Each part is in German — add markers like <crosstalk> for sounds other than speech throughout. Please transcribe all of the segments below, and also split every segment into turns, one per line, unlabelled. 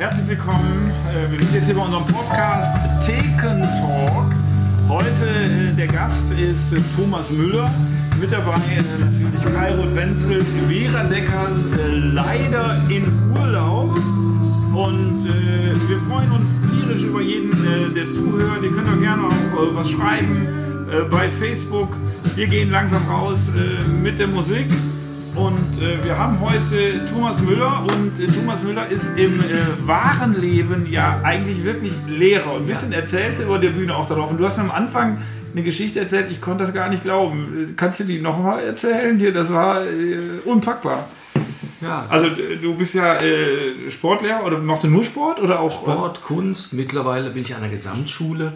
herzlich willkommen. Äh, Wir sind jetzt hier bei unserem Podcast Theken Talk. Heute äh, der Gast ist äh, Thomas Müller. Mit dabei natürlich Kairo Wenzel, Vera Deckers, leider in Urlaub. Und wir freuen uns tierisch über jeden, der zuhört. Ihr könnt auch gerne auch was schreiben bei Facebook. Wir gehen langsam raus mit der Musik. Und äh, wir haben heute Thomas Müller und äh, Thomas Müller ist im äh, wahren Leben ja eigentlich wirklich Lehrer. Und ein bisschen erzählt er über der Bühne auch darauf. Und du hast mir am Anfang eine Geschichte erzählt, ich konnte das gar nicht glauben. Äh, Kannst du die nochmal erzählen? Hier, das war äh, unpackbar.
Ja,
Also äh, du bist ja äh, Sportlehrer oder machst du nur Sport oder auch
Sport, Kunst. Mittlerweile bin ich an der Gesamtschule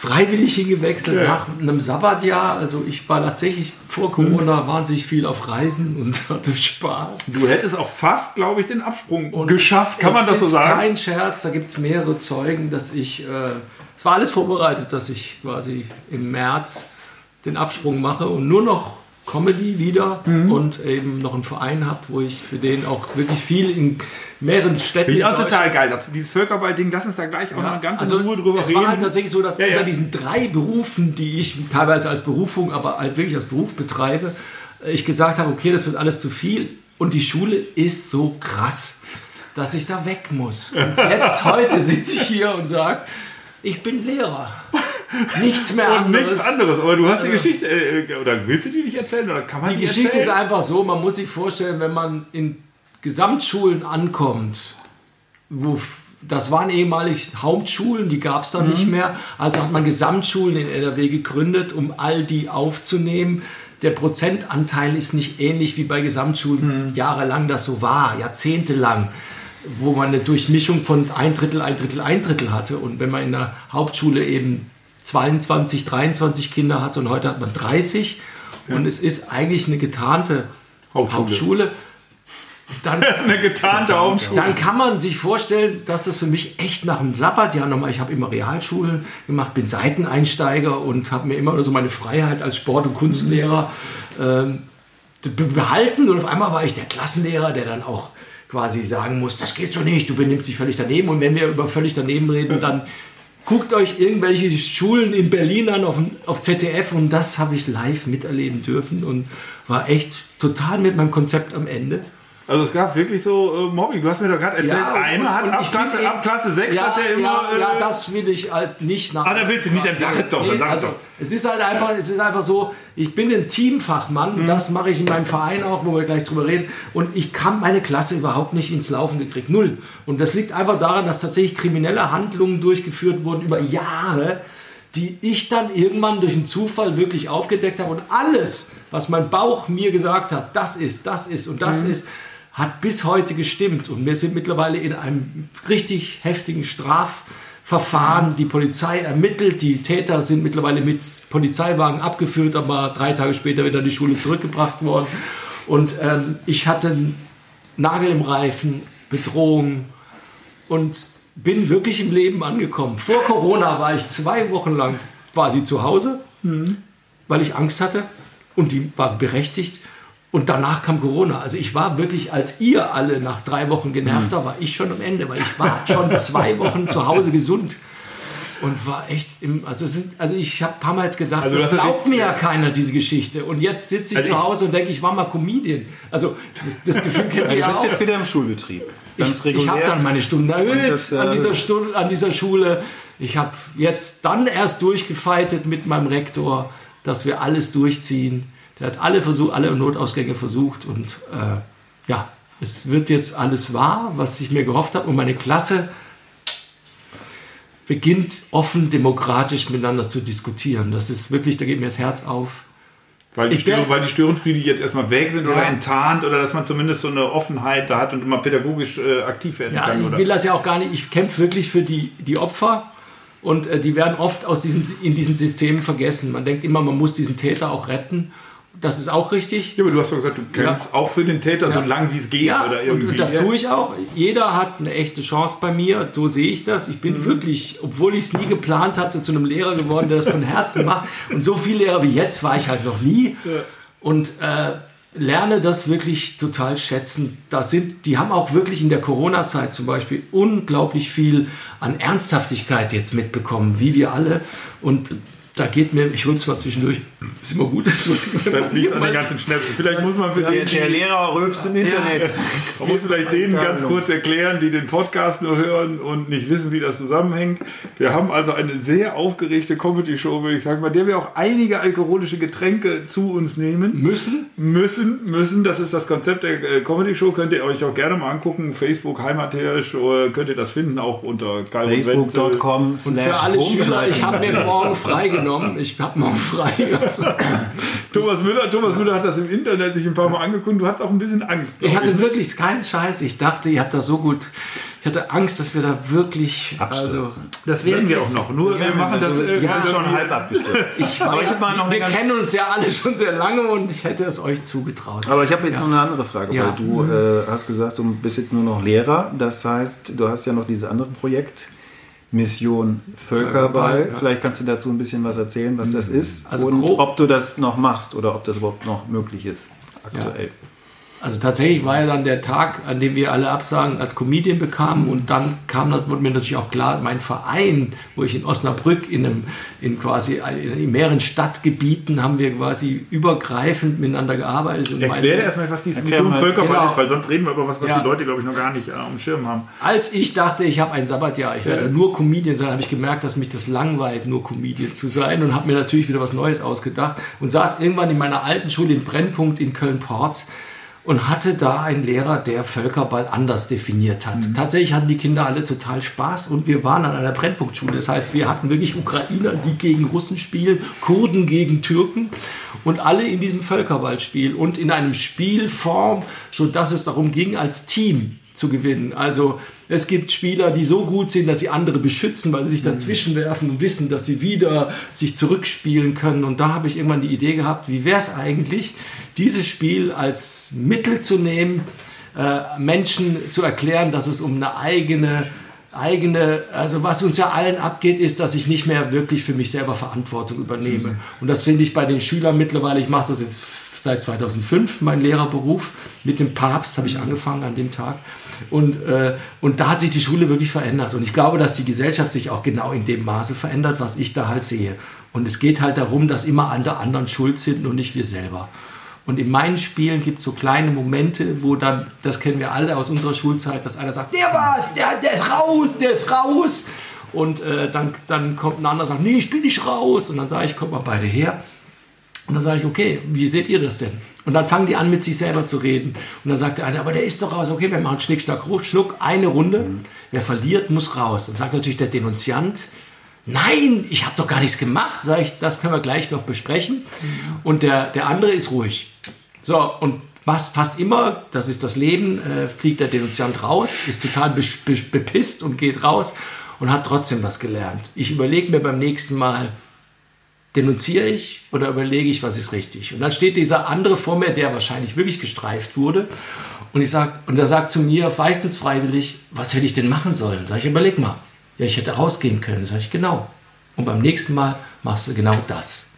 freiwillig hingewechselt
Ja.
nach einem Sabbatjahr. Also ich war tatsächlich vor Corona wahnsinnig viel auf Reisen und <laughs> hatte Spaß.
Du hättest auch fast, glaube ich, den Absprung
Und
geschafft. Kann man das so
ist
sagen?
kein Scherz, da gibt es mehrere Zeugen, dass ich, äh, es war alles vorbereitet, dass ich quasi im März den Absprung mache und nur noch Comedy wieder
Mhm.
und eben noch einen Verein habe, wo ich für den auch wirklich viel in mehreren Städten in
total geil. Das, dieses Völkerball-Ding, lass uns da gleich auch noch ganz in Ruhe drüber
es
reden.
war halt tatsächlich so, dass
Ja, ja.
unter diesen drei Berufen, die ich teilweise als Berufung, aber halt wirklich als Beruf betreibe, ich gesagt habe, okay, das wird alles zu viel und die Schule ist so krass, dass ich da weg muss. Und <laughs> jetzt, heute sitze ich hier und sage, ich bin Lehrer. <laughs> Nichts mehr
und
anderes.
nichts anderes. Aber du hast die Geschichte, äh, oder willst du die nicht erzählen? Oder kann man
Die
die,
Geschichte ist
erzählen?
einfach so, man muss sich vorstellen, wenn man in Gesamtschulen ankommt, wo das waren ehemalig Hauptschulen, die gab es dann nicht mehr. Also hat man Gesamtschulen in NRW gegründet, um all die aufzunehmen. Der Prozentanteil ist nicht ähnlich wie bei Gesamtschulen jahrelang das so war, jahrzehntelang, wo man eine Durchmischung von ein Drittel, ein Drittel, ein Drittel hatte. Und wenn man in der Hauptschule eben 22, 23 Kinder hatte und heute hat man 30 und es ist eigentlich eine getarnte
Hauptschule.
Hauptschule. Dann <laughs>
eine getarnte Hauptschule.
dann kann man sich vorstellen, dass das für mich echt nach einem Sabbatjahr nochmal, ich habe immer Realschulen gemacht, bin Seiteneinsteiger und habe mir immer so meine Freiheit als Sport- und Kunstlehrer ähm, be- behalten. Und auf einmal war ich der Klassenlehrer, der dann auch quasi sagen muss, das geht so nicht, du benimmst dich völlig daneben. Und wenn wir über völlig daneben reden, dann guckt euch irgendwelche Schulen in Berlin an auf, auf ZDF und das habe ich live miterleben dürfen und war echt total mit meinem Konzept am Ende.
Also es gab wirklich so äh, Mobbing. Du hast mir doch gerade erzählt,
Ja,
einer hat ab Klasse, ab Klasse 6
ja,
hat der immer...
Ja,
äh,
ja, das will ich halt nicht nach.
Ah, da willst du nicht, dann sag es doch, dann sag es
also,
doch.
Es ist halt einfach, es ist einfach so, ich bin ein Teamfachmann,
Mhm.
das mache ich in meinem Verein auch, wo wir gleich drüber reden. Und ich kann meine Klasse überhaupt nicht ins Laufen gekriegt. Null. Und das liegt einfach daran, dass tatsächlich kriminelle Handlungen durchgeführt wurden über Jahre, die ich dann irgendwann durch einen Zufall wirklich aufgedeckt habe. Und alles, was mein Bauch mir gesagt hat, das ist, das ist und das
Mhm.
ist, hat bis heute gestimmt. Und wir sind mittlerweile in einem richtig heftigen Strafverfahren. Die Polizei ermittelt, die Täter sind mittlerweile mit Polizeiwagen abgeführt, aber drei Tage später wieder in die Schule zurückgebracht worden. Und ähm, ich hatte einen Nagel im Reifen, Bedrohung und bin wirklich im Leben angekommen. Vor Corona war ich zwei Wochen lang quasi zu Hause, weil ich Angst hatte und die war berechtigt. Und danach kam Corona. Also ich war wirklich, als ihr alle nach drei Wochen genervter war, ich schon am Ende, weil ich war schon zwei Wochen zu Hause gesund. Und war echt im, also, sind, also ich habe ein paar Mal jetzt gedacht,
Also
das glaubt mir ja keiner, diese Geschichte. Und jetzt sitze ich
Also
zu
ich-
Hause und denke, ich war mal Comedian. Also das, das Gefühl kennt ihr
Du
ja
bist
auch.
jetzt wieder im Schulbetrieb. Ganz
Ich, ich habe dann meine Stunden erhöht
das, äh,
an, dieser Stunde, an dieser Schule. Ich habe jetzt dann erst durchgefeitet mit meinem Rektor, dass wir alles durchziehen. Der hat alle, Versuch, alle Notausgänge versucht und äh, ja, es wird jetzt alles wahr, was ich mir gehofft habe. Und meine Klasse beginnt offen demokratisch miteinander zu diskutieren. Das ist wirklich, da geht mir das Herz auf.
Weil die,
Ich
Störung, weil die Störenfriede jetzt erstmal weg sind oder
Ja.
enttarnt oder dass man zumindest so eine Offenheit da hat und immer pädagogisch äh, aktiv werden
Ja,
kann.
ich
Oder?
will das ja auch gar nicht. Ich kämpfe wirklich für die, die Opfer und äh, die werden oft aus diesem, in diesen Systemen vergessen. Man denkt immer, man muss diesen Täter auch retten. Das ist auch richtig.
Ja, aber du hast doch gesagt, du kämpfst auch für den Täter, so lang wie es geht
Ja,
oder irgendwie.
und das
Ja.
tue ich auch. Jeder hat eine echte Chance bei mir. So sehe ich das. Ich bin
Mhm.
wirklich, obwohl ich es nie geplant hatte, zu einem Lehrer geworden, der das von Herzen macht. Und so viele Lehrer wie jetzt war ich halt noch nie. Und äh, lerne das wirklich total schätzen. Da sind, die haben auch wirklich in der Corona-Zeit zum Beispiel unglaublich viel an Ernsthaftigkeit jetzt mitbekommen, wie wir alle. Und da geht mir, ich rülpse mal zwischendurch, ist immer gut. Das
liegt an den ganzen Schnäpsen. Vielleicht muss man für
der, der Lehrer rülpst im Internet.
Ja. Man muss vielleicht denen ganz kurz erklären, die den Podcast nur hören und nicht wissen, wie das zusammenhängt. Wir haben also eine sehr aufgeregte Comedy-Show, würde ich sagen, bei der wir auch einige alkoholische Getränke zu uns nehmen.
Müssen?
Müssen, müssen. Das ist das Konzept der äh, Comedy-Show. Könnt ihr euch auch gerne mal angucken. Facebook, Heimathirsch, könnt ihr das finden, auch unter
Facebook.com.
Und für alle Schüler, ich habe mir morgen freigenommen genommen. Ich habe morgen frei. <laughs> Also.
Thomas, Müller, Thomas Müller hat das im Internet sich ein paar Mal angeguckt. Du hattest auch ein bisschen Angst.
Ich hatte ich. wirklich keinen Scheiß. Ich dachte, ihr habt das so gut. Ich hatte Angst, dass wir da wirklich.
Also,
das werden wir auch noch. Nur wir machen das.
Äh, ja, schon halb abgestürzt.
Ich, aber ich mal noch wir kennen uns ja alle schon sehr lange und ich hätte es euch zugetraut.
Aber ich habe jetzt ja. noch eine andere Frage, ja. weil du äh, hast gesagt, du bist jetzt nur noch Lehrer. Das heißt, du hast ja noch dieses andere Projekt Mission Völkerball. Ja. Vielleicht kannst du dazu ein bisschen was erzählen, was das ist also und ob du das noch machst oder ob das überhaupt noch möglich ist aktuell. Ja.
Also tatsächlich war ja dann der Tag, an dem wir alle Absagen als Comedian bekamen und dann kam, wurde mir natürlich auch klar, mein Verein, wo ich in Osnabrück in einem, in quasi in mehreren Stadtgebieten haben wir quasi übergreifend miteinander gearbeitet.
Und Erklär erstmal, was diese Mission Völkerball genau. ist, weil sonst reden wir über was, was ja. die Leute, glaube ich, noch gar nicht äh, auf dem Schirm haben.
Als ich dachte, ich habe ein Sabbatjahr, ich werde ja. nur Comedian sein, habe ich gemerkt, dass mich das langweilt, nur Comedian zu sein und habe mir natürlich wieder was Neues ausgedacht und saß irgendwann in meiner alten Schule in Brennpunkt in Köln-Porz und hatte da einen Lehrer, der Völkerball anders definiert hat. Mhm. Tatsächlich hatten die Kinder alle total Spaß und wir waren an einer Brennpunktschule. Das heißt, wir hatten wirklich Ukrainer, die gegen Russen spielen, Kurden gegen Türken und alle in diesem Völkerballspiel und in einem Spielform, so dass es darum ging, als Team zu gewinnen. Also es gibt Spieler, die so gut sind, dass sie andere beschützen, weil sie sich dazwischen werfen und wissen, dass sie wieder sich zurückspielen können. Und da habe ich irgendwann die Idee gehabt, wie wäre es eigentlich, dieses Spiel als Mittel zu nehmen, äh, Menschen zu erklären, dass es um eine eigene eigene, also was uns ja allen abgeht, ist, dass ich nicht mehr wirklich für mich selber Verantwortung übernehme. Mhm. Und das finde ich bei den Schülern mittlerweile, ich mache das jetzt seit 2005, mein Lehrerberuf, mit dem Papst habe ich angefangen an dem Tag. Und, äh, und da hat sich die Schule wirklich verändert. Und ich glaube, dass die Gesellschaft sich auch genau in dem Maße verändert, was ich da halt sehe. Und es geht halt darum, dass immer andere anderen schuld sind und nicht wir selber. Und in meinen Spielen gibt es so kleine Momente, wo dann, das kennen wir alle aus unserer Schulzeit, dass einer sagt, der war's, der, der ist raus, der ist raus. Und äh, dann, dann kommt ein anderer und sagt, nee, ich bin nicht raus. Und dann sage ich, kommt mal beide her. Und dann sage ich, okay, wie seht ihr das denn? Und dann fangen die an, mit sich selber zu reden. Und dann sagt der eine, aber der ist doch raus. Okay, wir machen Schnick, Schnack, Schnuck, eine Runde. Mhm. Wer verliert, muss raus. Dann sagt natürlich der Denunziant, nein, ich habe doch gar nichts gemacht. Sage ich, das können wir gleich noch besprechen. Mhm. Und der, der andere ist ruhig. So, und was fast immer, das ist das Leben, äh, fliegt der Denunziant raus, ist total be be bepisst und geht raus und hat trotzdem was gelernt. Ich überlege mir beim nächsten Mal, denunziere ich oder überlege ich, was ist richtig? Und dann steht dieser andere vor mir, der wahrscheinlich wirklich gestreift wurde. Und ich sag, und er sagt zu mir, meistens freiwillig, was hätte ich denn machen sollen? Sag ich, überleg mal. Ja, ich hätte rausgehen können. Sag ich, genau. Und beim nächsten Mal machst du genau das.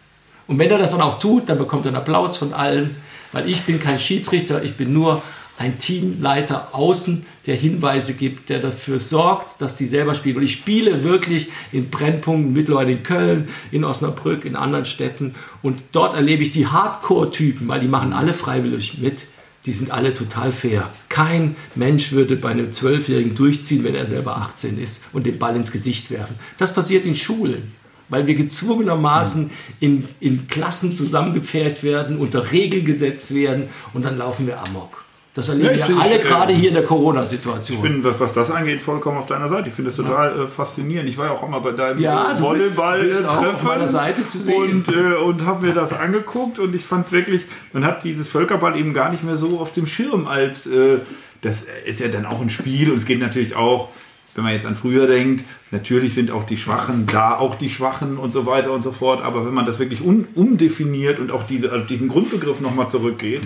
Und wenn er das dann auch tut, dann bekommt er einen Applaus von allen, weil ich bin kein Schiedsrichter, ich bin nur ein Teamleiter außen, der Hinweise gibt, der dafür sorgt, dass die selber spielen. Und ich spiele wirklich in Brennpunkten, mittlerweile in Köln, in Osnabrück, in anderen Städten. Und dort erlebe ich die Hardcore-Typen, weil die machen alle freiwillig mit. Die sind alle total fair. Kein Mensch würde bei einem Zwölfjährigen durchziehen, wenn er selber 18 ist und den Ball ins Gesicht werfen. Das passiert in Schulen weil wir gezwungenermaßen in, in Klassen zusammengepfercht werden, unter Regeln gesetzt werden und dann laufen wir amok. Das erleben ja, wir alle ich, gerade hier in der Corona-Situation.
Ich bin, was das angeht, vollkommen auf deiner Seite. Ich finde das total ja. äh, faszinierend. Ich war ja auch immer bei deinem ja, Volleyball-Treffen
zu sehen.
und, äh, und habe mir das angeguckt und ich fand wirklich, man hat dieses Völkerball eben gar nicht mehr so auf dem Schirm als, äh, das ist ja dann auch ein Spiel und es geht natürlich auch wenn man jetzt an früher denkt, natürlich sind auch die Schwachen da, auch die Schwachen und so weiter und so fort. Aber wenn man das wirklich un, umdefiniert und auch diese, also diesen Grundbegriff nochmal zurückgeht,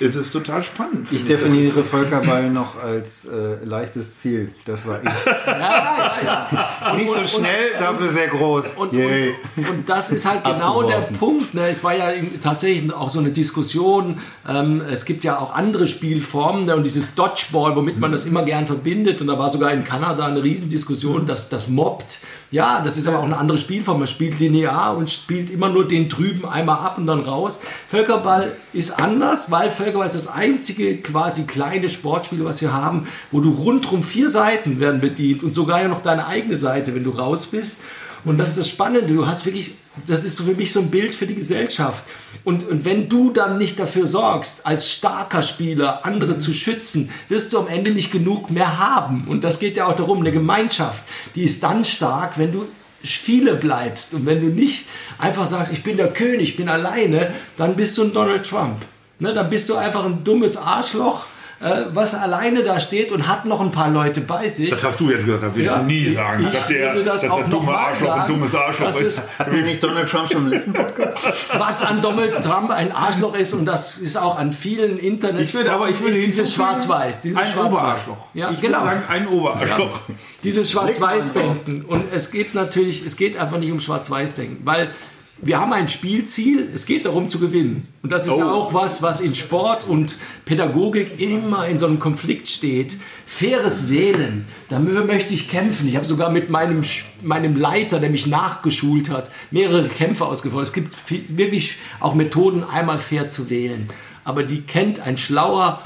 ist es total spannend.
Ich definiere Völkerball noch als äh, leichtes Ziel. Das war ich. <laughs> ja, ja, ja. Nicht so schnell, und, dafür sehr groß.
Und, und, und, das ist halt genau der Punkt. Ne? Es war ja tatsächlich auch so eine Diskussion. Ähm, es gibt ja auch andere Spielformen ne? und dieses Dodgeball, womit man das immer gern verbindet. Und da war sogar in Kanada eine Riesendiskussion, dass das mobbt. Ja, das ist aber auch eine andere Spielform. Man spielt linear und spielt immer nur den drüben einmal ab und dann raus. Völkerball ist anders, weil Völkerball ist das einzige quasi kleine Sportspiel, was wir haben, wo du rundrum vier Seiten werden bedient und sogar ja noch deine eigene Seite, wenn du raus bist. Und das ist das Spannende. Du hast wirklich, das ist für mich so ein Bild für die Gesellschaft. Und, und wenn du dann nicht dafür sorgst, als starker Spieler andere zu schützen, wirst du am Ende nicht genug mehr haben. Und das geht ja auch darum, eine Gemeinschaft, die ist dann stark, wenn du viele bleibst. Und wenn du nicht einfach sagst, ich bin der König, ich bin alleine, dann bist du ein Donald Trump. Ne, dann bist du einfach ein dummes Arschloch was alleine da steht und hat noch ein paar Leute bei sich.
Das hast du jetzt gesagt, das würde ja, ich nie sagen.
Ich dass der, würde das dass auch der dumme Arschloch sagen, ein dummes Arschloch ist. <laughs> ist.
nicht Donald Trump schon im letzten Podcast?
Was an Donald Trump ein Arschloch ist und das ist auch an vielen Internet.
Ich würde aber ich würde
dieses Schwarz-Weiß, dieses
ein
Schwarz
Oberarschloch.
Ja, ich genau.
Sagen, ein Oberarschloch. Ja.
Dieses Schwarz-Weiß-Denken und es geht natürlich, es geht einfach nicht um Schwarz-Weiß-Denken, weil wir haben ein Spielziel, es geht darum zu gewinnen. Und das ist oh. auch was, was in Sport und Pädagogik immer in so einem Konflikt steht. Faires Wählen, da möchte ich kämpfen. Ich habe sogar mit meinem, meinem Leiter, der mich nachgeschult hat, mehrere Kämpfe ausgefordert. Es gibt wirklich auch Methoden, einmal fair zu wählen. Aber die kennt ein schlauer,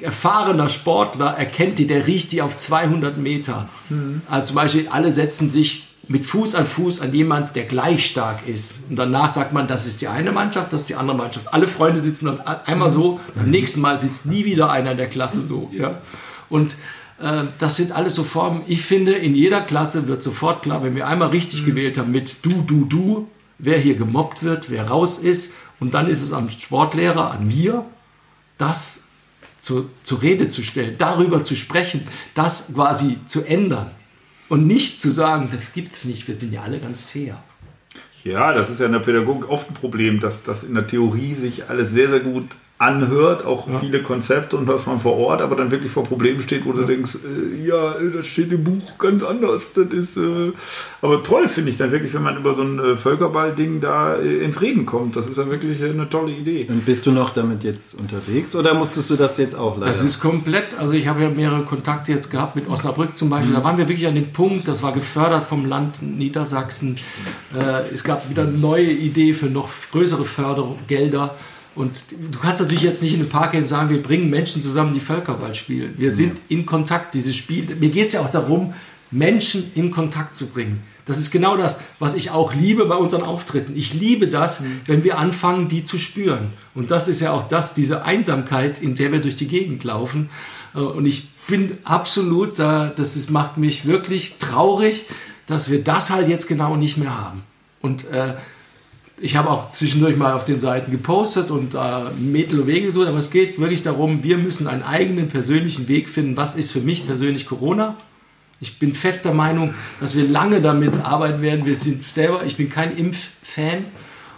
erfahrener Sportler, erkennt die, der riecht die auf 200 Meter. Mhm. Also zum Beispiel, alle setzen sich mit Fuß an Fuß an jemand, der gleich stark ist. Und danach sagt man, das ist die eine Mannschaft, das ist die andere Mannschaft. Alle Freunde sitzen uns einmal so, beim nächsten Mal sitzt nie wieder einer in der Klasse so. Ja? Und äh, das sind alles so Formen. Ich finde, in jeder Klasse wird sofort klar, wenn wir einmal richtig mhm. gewählt haben mit du, du, du, wer hier gemobbt wird, wer raus ist. Und dann ist es am Sportlehrer, an mir, das zu, zur Rede zu stellen, darüber zu sprechen, das quasi zu ändern. Und nicht zu sagen, das gibt es nicht, wir sind ja alle ganz fair.
Ja, das ist ja in der Pädagogik oft ein Problem, dass das in der Theorie sich alles sehr, sehr gut anhört, auch ja. viele Konzepte und was man vor Ort, aber dann wirklich vor Problemen steht, wo ja. du denkst, äh, ja, das steht im Buch ganz anders. Das ist, äh, aber toll finde ich dann wirklich, wenn man über so ein äh, Völkerball-Ding da äh, ins Reden kommt. Das ist dann wirklich eine tolle Idee.
Und bist du noch damit jetzt unterwegs oder musstest du das jetzt auch leider?
Das ist komplett, also ich habe ja mehrere Kontakte jetzt gehabt mit Osnabrück zum Beispiel. Mhm. Da waren wir wirklich an dem Punkt, das war gefördert vom Land Niedersachsen. Äh, es gab wieder eine neue Idee für noch größere Fördergelder. Und du kannst natürlich jetzt nicht in den Park gehen und sagen, wir bringen Menschen zusammen, die Völkerball spielen. Wir sind in Kontakt, dieses Spiel. Mir geht es ja auch darum, Menschen in Kontakt zu bringen. Das ist genau das, was ich auch liebe bei unseren Auftritten. Ich liebe das, mhm. wenn wir anfangen, die zu spüren. Und das ist ja auch das, diese Einsamkeit, in der wir durch die Gegend laufen. Äh, und ich bin absolut da, das ist, macht mich wirklich traurig, dass wir das halt jetzt genau nicht mehr haben. Und äh, ich habe auch zwischendurch mal auf den Seiten gepostet und äh, Mittel und Wege gesucht, aber es geht wirklich darum, wir müssen einen eigenen persönlichen Weg finden. Was ist für mich persönlich Corona? Ich bin fester Meinung, dass wir lange damit arbeiten werden. Wir sind selber, ich bin kein Impffan.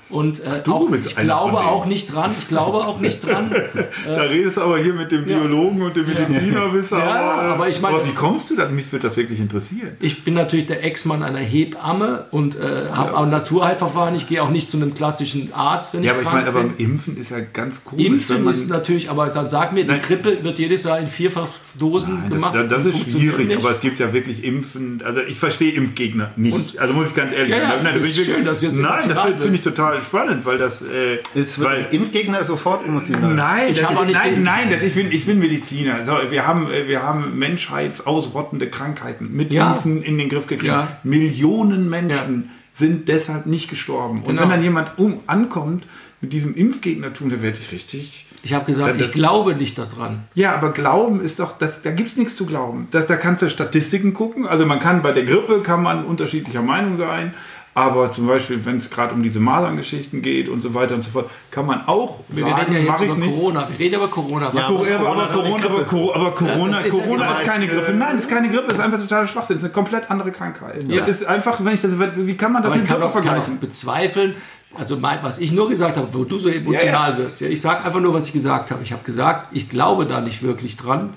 Und äh, auch, ich glaube auch nicht dran. Ich glaube auch nicht dran. <laughs>
da redest du aber hier mit dem Biologen ja. und dem Medizinerwisser.
Ja, aber, aber ich meine,
wie kommst du da? Mich würde das wirklich interessieren.
Ich bin natürlich der Ex-Mann einer Hebamme und äh, habe ja. auch Naturheilverfahren. Ich gehe auch nicht zu einem klassischen Arzt, wenn
ja,
ich
krank
bin. Ja, aber
Impfen ist ja ganz komisch.
Impfen ist natürlich, aber dann sag mir, die Grippe wird jedes Jahr in vierfach Dosen Nein, gemacht.
Das, das ist schwierig, nicht. aber es gibt ja wirklich Impfen. Also ich verstehe Impfgegner nicht. Und, also muss ich ganz ehrlich
sagen. Nein, das, ist schön, dass jetzt
nein, das finde ich total spannend, weil das. Äh,
Jetzt wird
weil,
Impfgegner sofort emotional.
Nein, ich das, nein, nein, nein das, ich, bin, ich bin Mediziner. So, wir, haben, äh, wir haben menschheitsausrottende Krankheiten mit ja. Impfen in den Griff gekriegt. Ja. Millionen Menschen ja. sind deshalb nicht gestorben. Und genau. wenn dann jemand um, ankommt mit diesem Impfgegnertum, da werde ich richtig.
Ich habe gesagt, da, ich glaube nicht daran.
Ja, aber Glauben ist doch, das, da gibt es nichts zu glauben. Das, da kannst du Statistiken gucken. Also man kann bei der Grippe kann man unterschiedlicher Meinung sein. Aber zum Beispiel, wenn es gerade um diese Maserngeschichten geht und so weiter und so fort, kann man auch
wir sagen, reden ja jetzt über nicht. Corona. Wir reden über Corona.
Ja, aber, Corona, aber, Corona, aber, Corona, ja, Corona ist, ist keine Grippe. Nein, es ist keine Grippe. Es ist einfach total Schwachsinn. Es ist eine komplett andere Krankheit. Ja. Ist einfach, wenn ich das, wie kann man das
aber mit Grippe vergleichen? Kann bezweifeln, also mein, was ich nur gesagt habe, wo du so emotional ja, wirst. Ich sage einfach nur, was ich gesagt habe. Ich habe gesagt, ich glaube da nicht wirklich dran.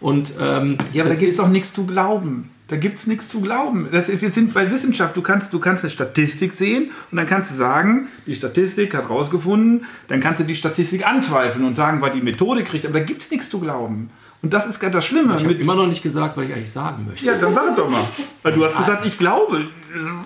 Und, ähm,
ja, aber da gibt es doch nichts zu glauben. Da gibt es nichts zu glauben. Das, wir sind bei Wissenschaft. Du kannst, du kannst eine Statistik sehen und dann kannst du sagen, die Statistik hat rausgefunden, dann kannst du die Statistik anzweifeln und sagen, weil die Methode kriegt, aber da gibt es nichts zu glauben. Und das ist das Schlimme.
Ich habe immer noch nicht gesagt, was ich eigentlich sagen möchte.
Ja, dann sag doch mal. Weil du hast gesagt, ich glaube.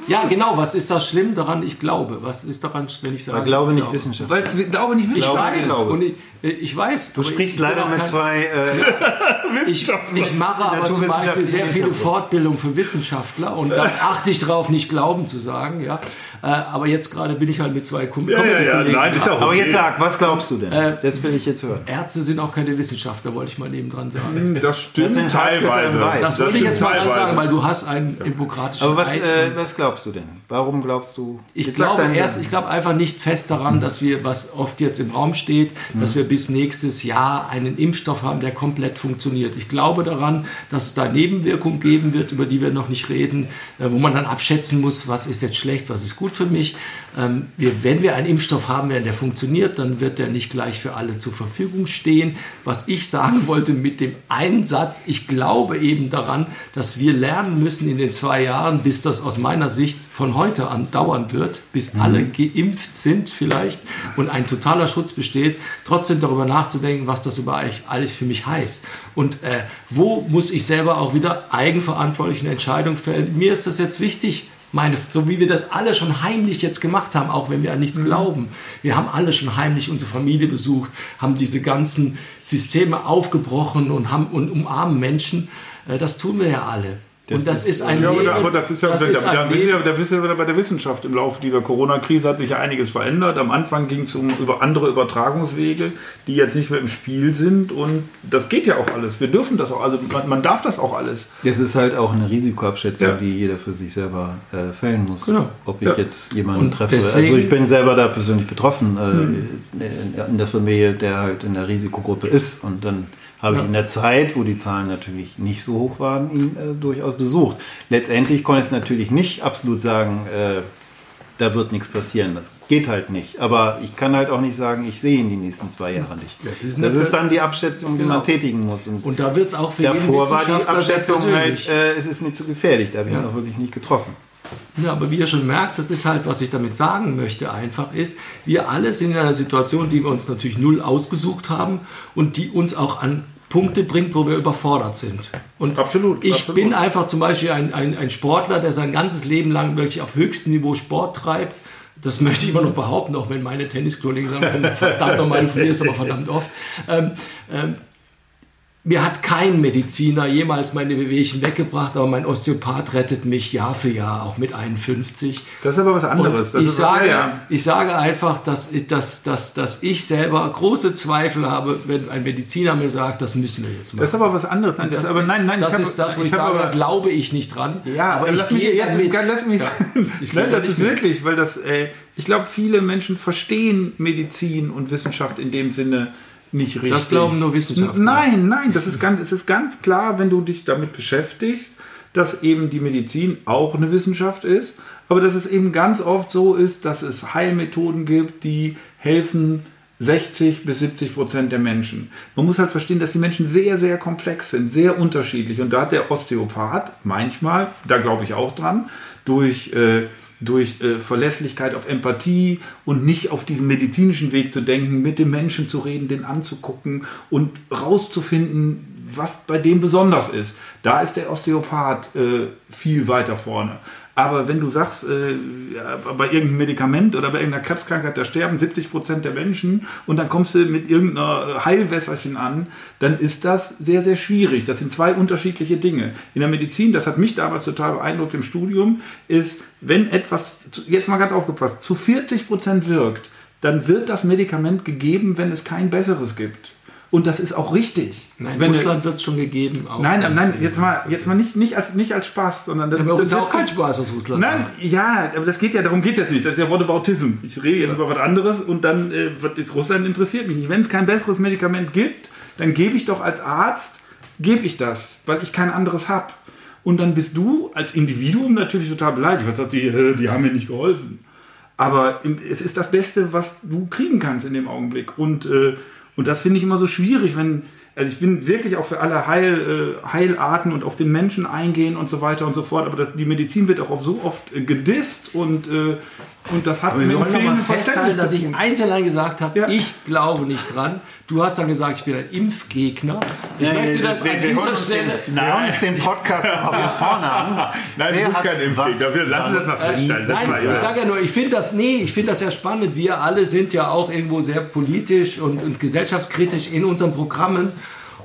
Ja, genau. Was ist das schlimm daran, ich glaube? Was ist daran, wenn ich sage,
ich glaube nicht Wissenschaft.
Weil ich glaube nicht Wissenschaft.
Ich weiß. Und ich, ich weiß.
Du sprichst leider mit zwei
äh, <laughs> ich, ich mache aber zum Beispiel sehr viele Fortbildungen für Wissenschaftler und da <laughs> achte ich darauf, nicht glauben zu sagen. Ja. Äh, aber jetzt gerade bin ich halt mit zwei Kumpels.
Ja, ja, ja, nein, ist ja okay. Aber jetzt sag, was glaubst du denn? Äh, das will ich jetzt hören.
Ärzte sind auch keine Wissenschaftler, wollte ich mal nebendran sagen.
Hm, das stimmt das teilweise.
Das, das wollte ich jetzt mal teilweise. sagen, weil du hast einen hippokratischen
Aber was, äh, was glaubst du denn? Warum glaubst du?
Ich glaube erst, ich glaube einfach nicht fest daran, dass wir, was oft jetzt im Raum steht, hm. dass wir bis nächstes Jahr einen Impfstoff haben, der komplett funktioniert. Ich glaube daran, dass es da Nebenwirkungen geben wird, über die wir noch nicht reden, äh, wo man dann abschätzen muss, was ist jetzt schlecht, was ist gut für mich. Ähm, wir, wenn wir einen Impfstoff haben werden, der funktioniert, dann wird der nicht gleich für alle zur Verfügung stehen. Was ich sagen <laughs> wollte mit dem Einsatz, ich glaube eben daran, dass wir lernen müssen in den zwei Jahren, bis das aus meiner Sicht von heute an dauern wird, bis mhm. alle geimpft sind vielleicht und ein totaler Schutz besteht, trotzdem darüber nachzudenken, was das über alles für mich heißt. Und äh, wo muss ich selber auch wieder eigenverantwortlich eine Entscheidung fällen? Mir ist das jetzt wichtig, meine, so wie wir das alle schon heimlich jetzt gemacht haben, auch wenn wir an nichts mhm. glauben. Wir haben alle schon heimlich unsere Familie besucht, haben diese ganzen Systeme aufgebrochen und, haben, und umarmen Menschen. Äh, das tun wir ja alle. Das und das ist, ist ein
ja,
Leben,
aber das ist ja, das ist da, ja, da bist du bei der Wissenschaft. Im Laufe dieser Corona-Krise hat sich ja einiges verändert. Am Anfang ging es um über andere Übertragungswege, die jetzt nicht mehr im Spiel sind. Und das geht ja auch alles. Wir dürfen das auch. Also man, man darf das auch alles.
Es ist halt auch eine Risikoabschätzung, ja. die jeder für sich selber äh, fällen muss. Genau. Ob ich jetzt jemanden und treffe. Deswegen, also ich bin selber da persönlich betroffen äh, hm. in der Familie, der halt in der Risikogruppe ist und dann habe ich in der Zeit, wo die Zahlen natürlich nicht so hoch waren, ihn äh, durchaus besucht. Letztendlich konnte ich es natürlich nicht absolut sagen, äh, da wird nichts passieren. Das geht halt nicht. Aber ich kann halt auch nicht sagen, ich sehe ihn die nächsten zwei Jahre nicht. Das ist, das ist dann die Abschätzung, die genau. man tätigen muss.
Und, Und da wird es auch für
Davor war die Abschätzung halt, äh, es ist mir zu gefährlich. Da habe ich ja. ihn auch wirklich nicht getroffen.
Ja, aber wie ihr schon merkt, das ist halt, was ich damit sagen möchte, einfach ist, wir alle sind in einer Situation, die wir uns natürlich null ausgesucht haben und die uns auch an Punkte bringt, wo wir überfordert sind. Und absolut, ich absolut. bin einfach zum Beispiel ein, ein, ein Sportler, der sein ganzes Leben lang wirklich auf höchstem Niveau Sport treibt. Das möchte ich immer noch behaupten, auch wenn meine Tenniskollegen sagen, verdammt nochmal, du verlierst aber verdammt oft. Ähm, ähm, mir hat kein Mediziner jemals meine Wehwehchen weggebracht, aber mein Osteopath rettet mich Jahr für Jahr, auch mit 51.
Das ist aber was anderes.
ich, sage, ja. ich sage einfach, dass, dass, dass, dass ich selber große Zweifel habe, wenn ein Mediziner mir sagt, das müssen wir jetzt machen.
Das ist aber was anderes.
Das, das, aber nein, nein, das ist das, wo ich, ich sage, da glaube ich nicht dran.
Ja, aber ich gehe jetzt, damit. Lass mich, ja. ich nein, das ist mit. wirklich, weil das, äh, ich glaube, viele Menschen verstehen Medizin und Wissenschaft in dem Sinne, nicht richtig.
Das glauben nur Wissenschaftler.
Nein, nein, das ist ganz, es ist ganz klar, wenn du dich damit beschäftigst, dass eben die Medizin auch eine Wissenschaft ist, aber dass es eben ganz oft so ist, dass es Heilmethoden gibt, die helfen 60 bis 70 Prozent der Menschen. Man muss halt verstehen, dass die Menschen sehr, sehr komplex sind, sehr unterschiedlich. Und da hat der Osteopath manchmal, da glaube ich auch dran, durch äh, durch äh, Verlässlichkeit auf Empathie und nicht auf diesen medizinischen Weg zu denken, mit dem Menschen zu reden, den anzugucken und rauszufinden, was bei dem besonders ist. Da ist der Osteopath äh, viel weiter vorne. Aber wenn du sagst, äh, bei irgendeinem Medikament oder bei irgendeiner Krebskrankheit, da sterben 70 Prozent der Menschen und dann kommst du mit irgendeiner Heilwässerchen an, dann ist das sehr, sehr schwierig. Das sind zwei unterschiedliche Dinge. In der Medizin, das hat mich damals total beeindruckt im Studium, ist, wenn etwas, jetzt mal ganz aufgepasst, zu 40 Prozent wirkt, dann wird das Medikament gegeben, wenn es kein besseres gibt. Und das ist auch richtig.
Nein,
Wenn
Russland wird es schon gegeben.
nein, nein, jetzt mal, jetzt mal nicht, nicht, als, nicht als Spaß, sondern
ja, das ist auch kein Spaß aus Russland.
Nein, macht. ja, aber das geht ja, darum geht jetzt nicht. Das ist ja Whataboutism. Ich rede jetzt über was anderes und dann, äh, ist Russland interessiert mich nicht. Wenn es kein besseres Medikament gibt, dann gebe ich doch als Arzt, gebe ich das, weil ich kein anderes habe. Und dann bist du als Individuum natürlich total beleidigt. Was sagt die, äh, die haben mir nicht geholfen. Aber es ist das Beste, was du kriegen kannst in dem Augenblick. Und, äh, und das finde ich immer so schwierig, wenn, also ich bin wirklich auch für alle Heil, äh, Heilarten und auf den Menschen eingehen und so weiter und so fort, aber das, die Medizin wird auch so oft äh, gedisst und, äh, und das hat
aber mir mal festhalten, dass ich eins allein gesagt habe, ja. ich glaube nicht dran. Du hast dann gesagt, ich bin ein Impfgegner. Ich
ja, möchte das, das an dieser Stelle... Den, wir hören jetzt den Podcast aber von vorne an. <laughs>
Nein, Wer du bist kein Impfgegner. Lass uns das mal feststellen.
Äh, nein, ich sage ja nur, ich finde das, nee, ich das sehr spannend. Wir alle sind ja auch irgendwo sehr politisch und, und gesellschaftskritisch in unseren Programmen.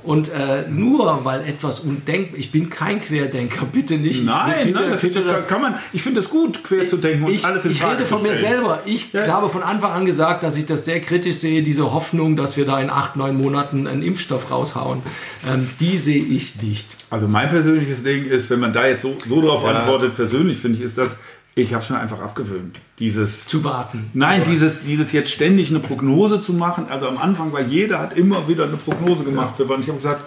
Und äh, nur weil etwas undenkbar, ich bin kein Querdenker, <laughs> bitte nicht.
Nein, ich finde, nein, das, finde, das kann man, ich finde es gut, quer zu denken und
ich, alles in Ich rede von mir selber. Ich ja. habe von Anfang an gesagt, dass ich das sehr kritisch sehe, diese Hoffnung, dass wir da in acht, neun Monaten einen Impfstoff raushauen. Ähm, die sehe ich nicht.
Also mein persönliches Ding ist, wenn man da jetzt so, so drauf ja. antwortet, persönlich finde ich, ist das, ich habe schon einfach abgewöhnt. Dieses
zu warten.
Nein, dieses, dieses jetzt ständig eine Prognose zu machen. Also am Anfang, weil jeder hat immer wieder eine Prognose gemacht. Ja. Ich habe gesagt,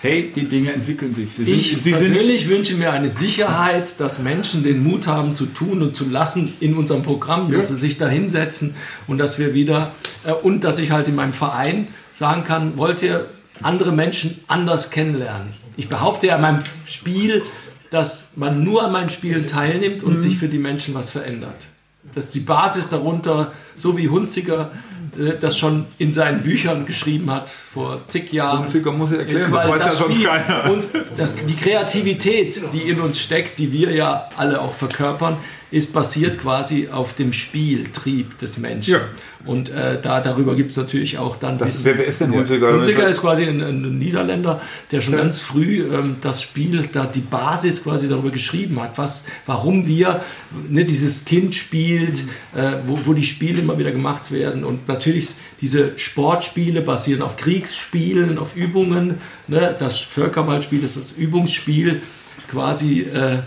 hey, die Dinge entwickeln sich.
Sie ich sind, persönlich wünsche mir eine Sicherheit, dass Menschen den Mut haben zu tun und zu lassen in unserem Programm, ja. dass sie sich da hinsetzen und dass wir wieder äh, und dass ich halt in meinem Verein sagen kann, wollt ihr andere Menschen anders kennenlernen? Ich behaupte ja in meinem Spiel, dass man nur an meinen Spielen teilnimmt und mhm. sich für die Menschen was verändert. Das ist die Basis darunter, so wie Hunziker äh, das schon in seinen Büchern geschrieben hat vor zig Jahren.
Hunziker muss ich erklären, ist, das weiß ja keiner.
Und das, die Kreativität, die in uns steckt, die wir ja alle auch verkörpern, ist basiert quasi auf dem Spieltrieb des Menschen. Ja. Und äh, da, darüber gibt es natürlich auch dann.
Das, wer, wer ist denn Hunziker?
Hunziker ist quasi ein, ein, Niederländer, der schon ja. ganz früh ähm, das Spiel, da die Basis quasi darüber geschrieben hat, was, warum wir ne, dieses Kind spielt, äh, wo, wo die Spiele immer wieder gemacht werden. Und natürlich diese Sportspiele basieren auf Kriegsspielen, auf Übungen. Ne? Das Völkerballspiel ist das Übungsspiel quasi. Äh,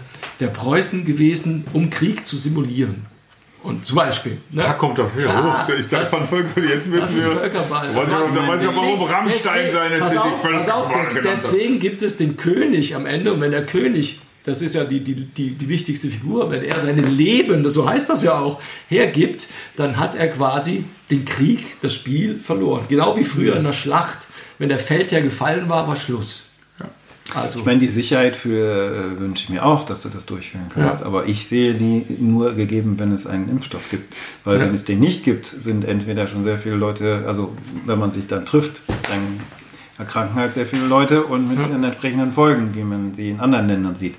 der Preußen gewesen, um Krieg zu simulieren. Und zum Beispiel.
Ne? Da kommt das her. Ja, ich dachte von Völker, jetzt wird
das ist Völkerball.
Da weiß ich auch, warum Rammstein
deswegen, seine pass auf, pass auf, des, Deswegen gibt es den König am Ende. Und wenn der König, das ist ja die, die, die, die wichtigste Figur, wenn er sein Leben, so heißt das ja auch, hergibt, dann hat er quasi den Krieg, das Spiel verloren. Genau wie früher in der Schlacht. Wenn der Feldherr gefallen war, war Schluss.
Also. Ich meine, die Sicherheit für äh, wünsche ich mir auch, dass du das durchführen kannst. Ja. Aber ich sehe die nur gegeben, wenn es einen Impfstoff gibt. Weil ja. wenn es den nicht gibt, sind entweder schon sehr viele Leute, also wenn man sich dann trifft, dann erkranken halt sehr viele Leute und mit ja. entsprechenden Folgen, wie man sie in anderen Ländern sieht.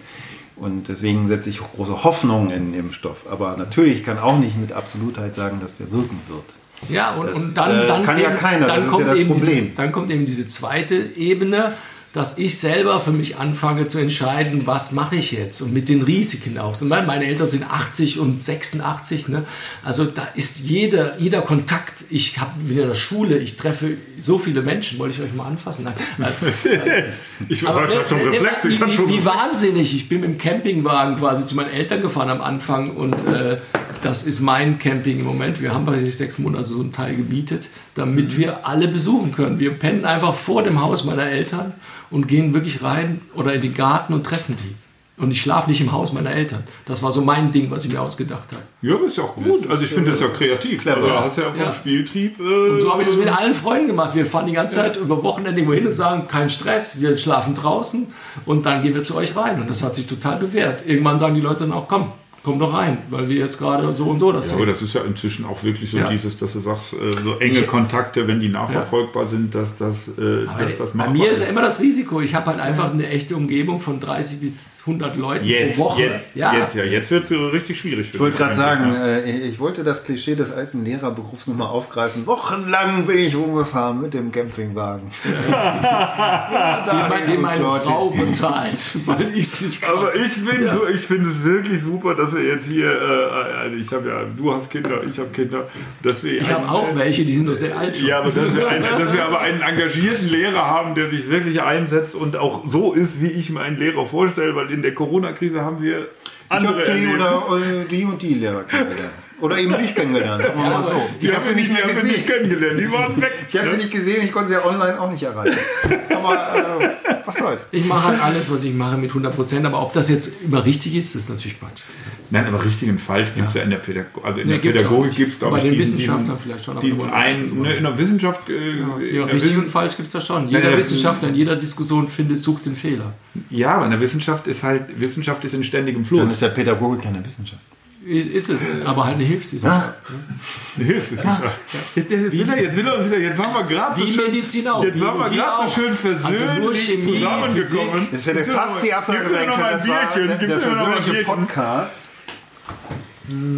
Und deswegen setze ich große Hoffnung in den Impfstoff. Aber natürlich kann auch nicht mit Absolutheit sagen, dass der wirken wird.
Ja, und, das, und dann, dann,
kann eben, ja keiner, das
kommt
ist ja das
Problem. Diese, dann kommt eben diese zweite Ebene, dass ich selber für mich anfange zu entscheiden, was mache ich jetzt und mit den Risiken auch. Meine Eltern sind 80 und 86, ne? also da ist jeder, jeder Kontakt. Ich habe in der Schule, ich treffe so viele Menschen, wollte ich euch mal anfassen? Nein. <laughs>
ich aber, war schon Reflex.
Wie, wie, wie, wahnsinnig, ich bin mit dem Campingwagen quasi zu meinen Eltern gefahren am Anfang und äh, das ist mein Camping im Moment. Wir haben bei sich sechs Monate so einen Teil gemietet, damit mhm. wir alle besuchen können. Wir pennen einfach vor dem Haus meiner Eltern und gehen wirklich rein oder in den Garten und treffen die. Und ich schlafe nicht im Haus meiner Eltern. Das war so mein Ding, was ich mir ausgedacht habe.
Ja, aber ist ja auch gut. Also ich finde das ja kreativ. Clever. Du hast ja vom ja. Spieltrieb.
Äh, und so habe ich das mit allen Freunden gemacht. Wir fahren die ganze Zeit ja. über Wochenende irgendwo hin und sagen, kein Stress, wir schlafen draußen und dann gehen wir zu euch rein. Und das hat sich total bewährt. Irgendwann sagen die Leute dann auch, komm, komm doch rein, weil wir jetzt gerade so und so das
ja, Aber das ist ja inzwischen auch wirklich so ja. dieses, dass du sagst, äh, so enge ich, Kontakte, wenn die nachverfolgbar ja. sind, dass, dass, äh, dass das
machbar Bei mir ist ja immer das Risiko, ich habe halt einfach eine echte Umgebung von 30 bis 100 Leuten
jetzt,
pro Woche.
Jetzt, ja. jetzt, ja. jetzt wird es richtig schwierig.
Ich wollte gerade sagen, äh, ich wollte das Klischee des alten Lehrerberufs nochmal aufgreifen. Wochenlang bin ich rumgefahren mit dem Campingwagen. <laughs>
den, den meine Frau bezahlt, <laughs> weil ich es nicht
kann. Aber ich, bin so, ich finde es wirklich super, dass dass wir jetzt hier, äh, also ich habe ja, du hast Kinder, ich habe Kinder, dass wir.
Ich habe auch welche, die sind nur sehr alt.
Schon. Ja, aber dass wir, einen, <laughs> dass wir aber einen engagierten Lehrer haben, der sich wirklich einsetzt und auch so ist, wie ich mir einen Lehrer vorstelle, weil in der Corona-Krise haben wir andere.
Ich habe die oder äh, die und die Lehrer kennengelernt. <laughs> Oder eben nicht kennengelernt, sagen wir mal so.
Ich habe sie nicht mehr gesehen. Nicht kennengelernt, die waren weg.
Ich habe sie nicht gesehen, ich konnte sie ja online auch nicht erreichen. Aber äh, was soll's.
Ich mache halt alles, was ich mache mit 100 Prozent, aber ob das jetzt immer richtig ist, ist natürlich Quatsch.
Nein, aber richtig und falsch gibt es ja. ja in der Pädagogik. Also in nee, der Pädagogik gibt es, glaube ich,
Bei den diesen, Wissenschaftlern vielleicht schon.
Diesen einen, ne, in der Wissenschaft. Äh,
ja, ja richtig Wissen und falsch gibt es da schon. Jeder ja, Wissenschaftler in jeder Diskussion findet, sucht den Fehler.
Ja, aber in der Wissenschaft ist halt, Wissenschaft ist in ständigem Fluss.
Dann ist ja Pädagogik keine Wissenschaft.
Ist es, aber halt eine Hilfswissenschaft.
Ja. Eine Hilfswissenschaft. Ja. Jetzt, jetzt, will er, jetzt will er uns wieder, jetzt waren wir gerade
so schön,
Medizin auch. Jetzt waren wir gerade so schön versöhnlich also Chemie, zusammengekommen.
Das hätte fast die Absage sein können. Das war der, der versöhnliche Podcast.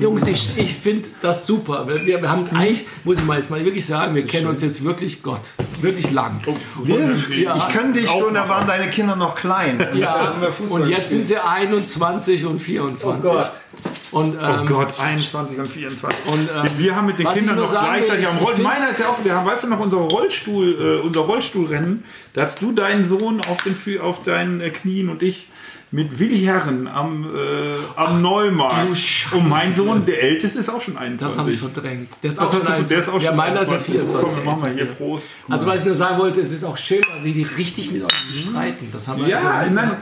Jungs, ich, ich finde das super. Wir, wir, haben eigentlich, muss ich mal jetzt mal wirklich sagen, wir kennen uns jetzt wirklich Gott, wirklich lang. Oh,
und, ja, ich kann dich schon, da waren deine Kinder noch klein.
Ja, und jetzt sind sie 21 und 24. Oh
Gott.
Und, oh ähm, oh Gott, 21 und 24. Und, ähm, wir haben mit den Kindern noch gleichzeitig am Rollstuhl. Meiner ist ja auch, wir haben, weißt du noch, unser Rollstuhl, äh, unser Rollstuhlrennen, da hast du deinen Sohn auf, den, auf deinen äh, Knien und ich mit Willi Herren am, äh, am Ach, Neumarkt. Und mein Sohn, der Älteste, ist auch schon 21.
Das habe ich verdrängt.
Der ist auch schon,
du, der ist auch
ja,
schon meiner ist ja 24.
Komm, machen wir hier Prost.
Also, was ich nur sagen wollte, es ist auch schön, wie die richtig mit euch zu streiten. Das haben wir
ja, nein,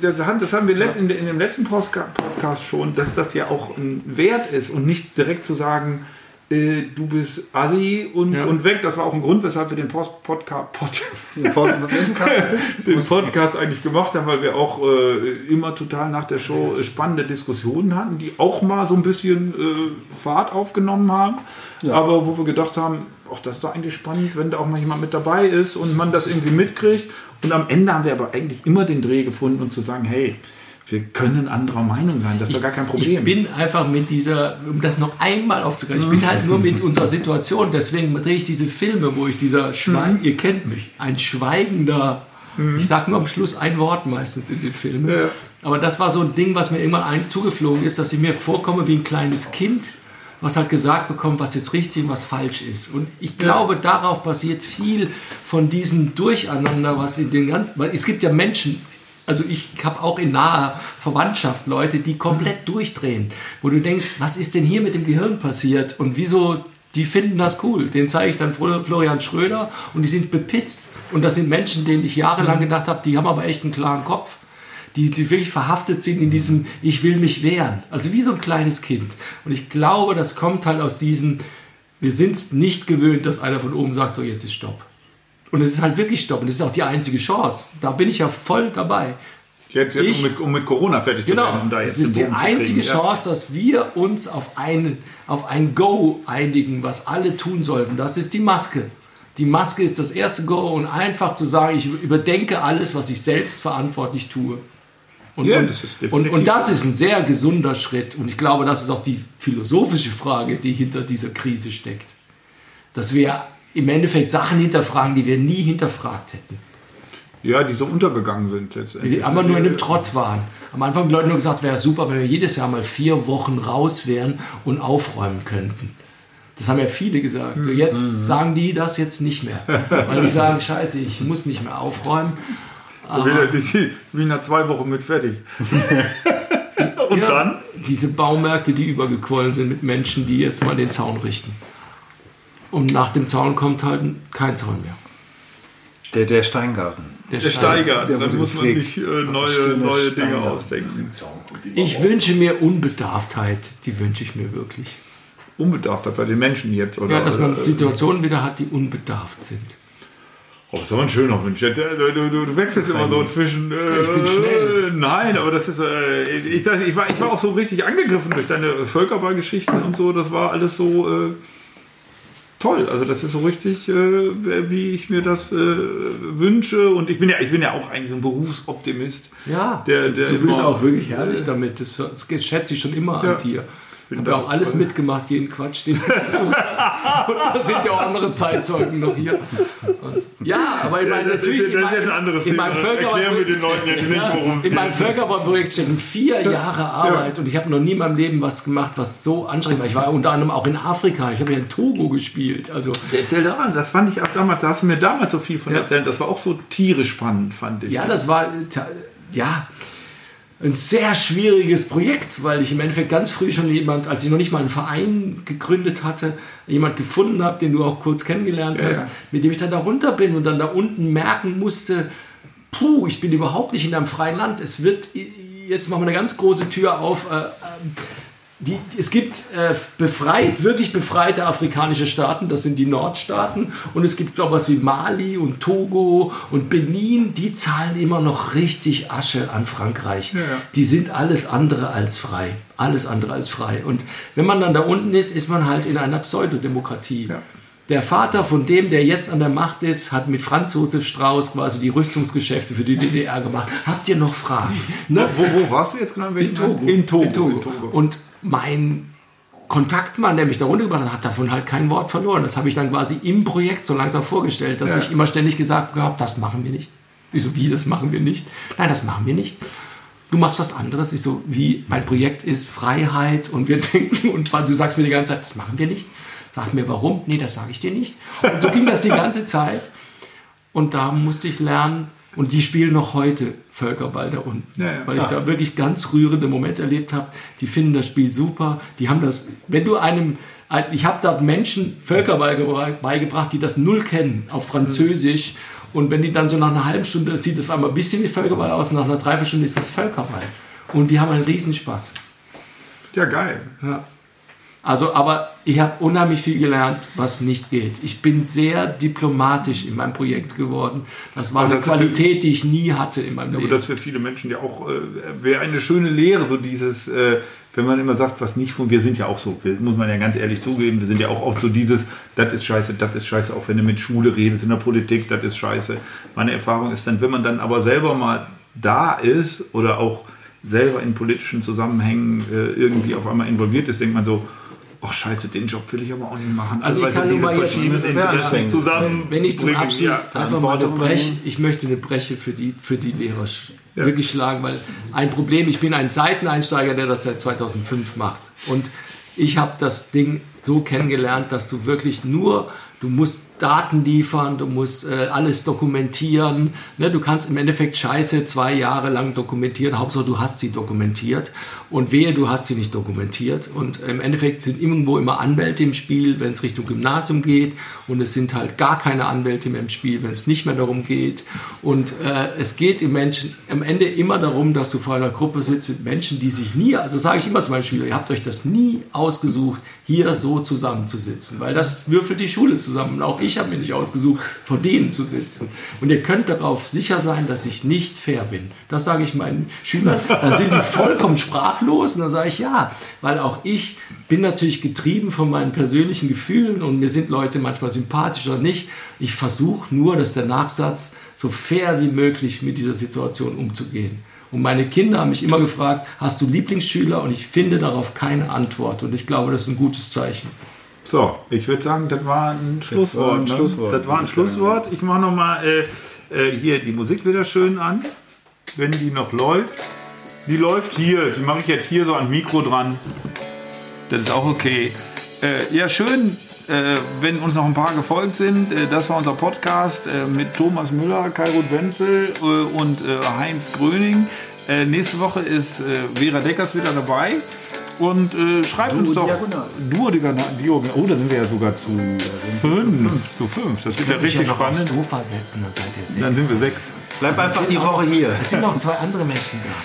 das haben wir ja. in dem letzten Podcast schon, dass das ja auch ein Wert ist und nicht direkt zu sagen, äh, du bist Assi und, ja. und weg. Das war auch ein Grund, weshalb wir den Post Podcast, Pod, <laughs> den Podcast eigentlich gemacht haben, weil wir auch äh, immer total nach der Show spannende Diskussionen hatten, die auch mal so ein bisschen äh, Fahrt aufgenommen haben. Ja. Aber wo wir gedacht haben, ach, das ist doch eigentlich spannend, wenn da auch mal jemand mit dabei ist und man das irgendwie mitkriegt. Und am Ende haben wir aber eigentlich immer den Dreh gefunden, um zu sagen, hey, wir können anderer Meinung sein, das ist doch gar kein Problem.
Ich bin einfach mit dieser, um das noch einmal aufzugreifen, ich bin halt nur mit unserer Situation, deswegen drehe ich diese Filme, wo ich dieser Schwein, mhm. ihr kennt mich, ein schweigender, mhm. ich sage nur am Schluss ein Wort meistens in den Filmen, ja. aber das war so ein Ding, was mir immer ein, zugeflogen ist, dass ich mir vorkomme wie ein kleines Kind, was halt gesagt bekommt, was jetzt richtig und was falsch ist. Und ich glaube, darauf basiert viel von diesem Durcheinander, was in den ganzen, weil es gibt ja Menschen, also ich habe auch in naher Verwandtschaft Leute, die komplett durchdrehen, wo du denkst, was ist denn hier mit dem Gehirn passiert und wieso, die finden das cool. Den zeige ich dann Florian Schröder und die sind bepisst. Und das sind Menschen, denen ich jahrelang mhm. gedacht habe, die haben aber echt einen klaren Kopf. Die, die wirklich verhaftet sind in diesem, ich will mich wehren. Also wie so ein kleines Kind. Und ich glaube, das kommt halt aus diesem, wir sind es nicht gewöhnt, dass einer von oben sagt, so jetzt ist Stopp. Und es ist halt wirklich Stopp. Und das ist auch die einzige Chance. Da bin ich ja voll dabei.
Jetzt, jetzt ich, um, mit, um, mit, Corona fertig
genau, zu werden. Um da jetzt es ist die einzige Chance, ja. dass wir uns auf ein, auf ein Go einigen, was alle tun sollten. Das ist die Maske. Die Maske ist das erste Go und einfach zu sagen, ich überdenke alles, was ich selbst verantwortlich tue. Und, ja, das und, und, das ist ein sehr gesunder Schritt. Und ich glaube, das ist auch die philosophische Frage, die hinter dieser Krise steckt. Dass wir im Endeffekt Sachen hinterfragen, die wir nie hinterfragt hätten.
Ja, die so untergegangen sind letztendlich.
Die aber nur in dem Trott waren. Am Anfang haben die Leute nur gesagt, wäre super, wenn wir jedes Jahr mal vier Wochen raus wären und aufräumen könnten. Das haben ja viele gesagt. So jetzt mhm. sagen die das jetzt nicht mehr. Weil die sagen, scheiße, ich muss nicht mehr aufräumen.
Aber wie nach zwei Wochen mit fertig. <laughs> und ja, dann?
Diese Baumärkte, die übergequollen sind mit Menschen, die jetzt mal den Zaun richten. Und nach dem Zaun kommt halt kein Zaun mehr.
Der, der Steingarten.
Der, der Steingarten. Dann muss man sich äh, neue, neue Dinge ausdenken.
Ich wünsche mir Unbedarftheit. Die wünsche ich mir wirklich.
Unbedarftheit bei den Menschen jetzt? Oder,
ja, dass man Situationen wieder hat, die unbedarft sind.
Oh, das ist aber ein schöner Wunsch. Du, du, du wechselst immer so zwischen.
Äh, ich bin schnell.
Nein, aber das ist. Äh, ich, ich, ich, war, ich war auch so richtig angegriffen durch deine Völkerballgeschichten und so. Das war alles so. Äh, toll. Also das ist so richtig, äh, wie ich mir das äh, wünsche. Und ich bin ja, ich bin ja auch eigentlich so ein Berufsoptimist.
Ja, der, der du bist auch wirklich herrlich damit. Das, das schätze ich schon immer ja. an dir. Ich habe ja auch alles mitgemacht, jeden Quatsch, den du versucht hast. Und da sind ja auch andere Zeitzeugen noch hier. Und, ja, aber ich meine, natürlich.
Das ist, ein anderes in meinem es
In meinem Völkerbauprojekt stecken vier Jahre Arbeit ja. und ich habe noch nie in meinem Leben was gemacht, was so anstrengend war. Ich war unter anderem auch in Afrika. Ich habe ja in Togo gespielt. Also,
Erzähl daran, das fand ich auch damals, da hast du mir damals so viel von ja. erzählt. Das war auch so tierisch spannend, fand ich.
Ja, das war, ja ein sehr schwieriges Projekt, weil ich im Endeffekt ganz früh schon jemand, als ich noch nicht mal einen Verein gegründet hatte, jemand gefunden habe, den du auch kurz kennengelernt hast, ja. mit dem ich dann da runter bin und dann da unten merken musste, puh, ich bin überhaupt nicht in einem freien Land. Es wird, jetzt machen wir eine ganz große Tür auf. Äh, äh, die, es gibt äh, befreit, wirklich befreite afrikanische Staaten, das sind die Nordstaaten. Und es gibt auch was wie Mali und Togo und Benin, die zahlen immer noch richtig Asche an Frankreich. Ja. Die sind alles andere als frei. Alles andere als frei. Und wenn man dann da unten ist, ist man halt in einer Pseudodemokratie. Ja. Der Vater von dem, der jetzt an der Macht ist, hat mit Franz Josef Strauß quasi die Rüstungsgeschäfte für die DDR gemacht. Habt ihr noch Fragen?
Ne? Wo, wo, warst du jetzt genau?
In Togo. In Togo. In Togo. In Togo. Und mein Kontaktmann, der mich da runtergebracht hat, hat davon halt kein Wort verloren. Das habe ich dann quasi im Projekt so langsam vorgestellt, dass ja. ich immer ständig gesagt habe, das machen wir nicht. Ich so, wie, das machen wir nicht? Nein, das machen wir nicht. Du machst was anderes. Ich so, wie, mein Projekt ist Freiheit und wir <laughs> denken, und du sagst mir die ganze Zeit, das machen wir nicht. Sag mir, warum? Nee, das sage ich dir nicht. Und so ging das die ganze Zeit. Und da musste ich lernen, und die spielen noch heute Völkerball da unten. Ja, ja, weil ich da wirklich ganz rührende Momente erlebt habe. Die finden das Spiel super. Die haben das, wenn du einem, ich habe da Menschen Völkerball beigebracht, die das null kennen, auf Französisch. Und wenn die dann so nach einer halben Stunde, sieht das einmal ein bisschen wie Völkerball aus, nach einer Dreiviertelstunde ist das Völkerball. Und die haben einen Riesenspaß.
Ja, geil.
Ja. Also, aber ich habe unheimlich viel gelernt, was nicht geht. Ich bin sehr diplomatisch in meinem Projekt geworden. Das war aber eine das Qualität, für, die ich nie hatte in meinem
aber
Leben.
Aber das für viele Menschen ja auch äh, wäre eine schöne Lehre, so dieses, äh, wenn man immer sagt, was nicht funktioniert. Wir sind ja auch so, muss man ja ganz ehrlich zugeben, wir sind ja auch oft so dieses, das ist scheiße, das ist scheiße, auch wenn du mit Schule redest, in der Politik, das ist scheiße. Meine Erfahrung ist dann, wenn man dann aber selber mal da ist oder auch selber in politischen Zusammenhängen äh, irgendwie auf einmal involviert ist, denkt man so, ach scheiße, den Job will ich aber auch nicht machen.
Also, also ich kann nur mal jetzt zusammen. Wenn ich zum Abschluss ja, einfach mal eine Breche, ich möchte eine Breche für die, für die Lehrer ja. wirklich schlagen, weil ein Problem, ich bin ein Seiteneinsteiger, der das seit 2005 macht. Und ich habe das Ding so kennengelernt, dass du wirklich nur, du musst Daten liefern, du musst äh, alles dokumentieren. Ne? Du kannst im Endeffekt Scheiße zwei Jahre lang dokumentieren. Hauptsache, du hast sie dokumentiert. Und wehe, du hast sie nicht dokumentiert. Und im Endeffekt sind irgendwo immer Anwälte im Spiel, wenn es Richtung Gymnasium geht. Und es sind halt gar keine Anwälte mehr im Spiel, wenn es nicht mehr darum geht. Und äh, es geht im Menschen am Ende immer darum, dass du vor einer Gruppe sitzt mit Menschen, die sich nie, also sage ich immer zu meinen Schülern, ihr habt euch das nie ausgesucht, hier so zusammenzusitzen. Weil das würfelt die Schule zusammen. Und auch ich ich habe mir nicht ausgesucht, vor denen zu sitzen. Und ihr könnt darauf sicher sein, dass ich nicht fair bin. Das sage ich meinen Schülern. Dann sind die vollkommen sprachlos und dann sage ich ja, weil auch ich bin natürlich getrieben von meinen persönlichen Gefühlen und mir sind Leute manchmal sympathisch oder nicht. Ich versuche nur, dass der Nachsatz so fair wie möglich mit dieser Situation umzugehen. Und meine Kinder haben mich immer gefragt, hast du Lieblingsschüler? Und ich finde darauf keine Antwort. Und ich glaube, das ist ein gutes Zeichen.
So, ich würde sagen, das war ein Schlusswort. Das war ein, ne? Schlusswort, das war ein Schlusswort. Ich mache nochmal äh, äh, hier die Musik wieder schön an, wenn die noch läuft. Die läuft hier, die mache ich jetzt hier so an Mikro dran. Das ist auch okay. Äh, ja, schön, äh, wenn uns noch ein paar gefolgt sind. Äh, das war unser Podcast äh, mit Thomas Müller, Kairut Wenzel und Heinz Gröning. nächste Woche ist Vera Deckers wieder dabei. Und äh, schreibt Duo uns doch. Duo Diagonal. Oh, da sind wir ja sogar zu fünf. Zu fünf. Das wird ja richtig ja spannend. Aufs
Sofa setzen, dann seid ihr sechs.
Dann sind wir sechs.
Bleib einfach die Woche hier.
Es sind noch zwei andere Menschen
da. <laughs>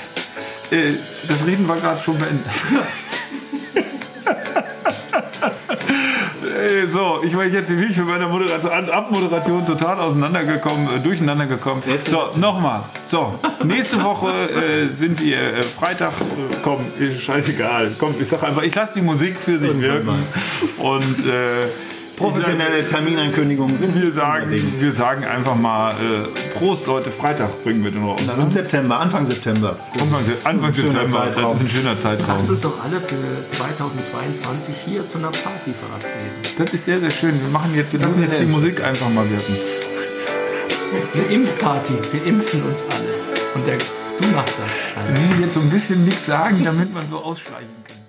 Äh, das Reden war gerade schon beendet. <laughs> so, ich war jetzt wirklich für meine Moderation, Abmoderation total auseinandergekommen, äh, durcheinander gekommen. So, nochmal. So, nächste Woche äh, sind wir äh, Freitag. Äh, komm, scheißegal. Komm, ich sag einfach, ich lasse die Musik für sich wirken. Und äh,
professionelle Terminankündigungen sind.
Wir sagen, wir sagen einfach mal äh, Prost, Leute, Freitag bringen wir den raus.
Dann im September, Anfang September.
Anfang, Anfang September,
Zeitraum.
das ist ein schöner Zeitraum.
Lasst uns doch alle für 2022 hier zu einer Party verabreden.
Das ist sehr, sehr schön. Wir machen jetzt, wir lassen jetzt die Musik einfach mal wirken.
Eine Impfparty. Wir impfen uns alle. Und der, du machst das.
Wir müssen jetzt so ein bisschen nichts sagen, damit man so ausschleichen kann.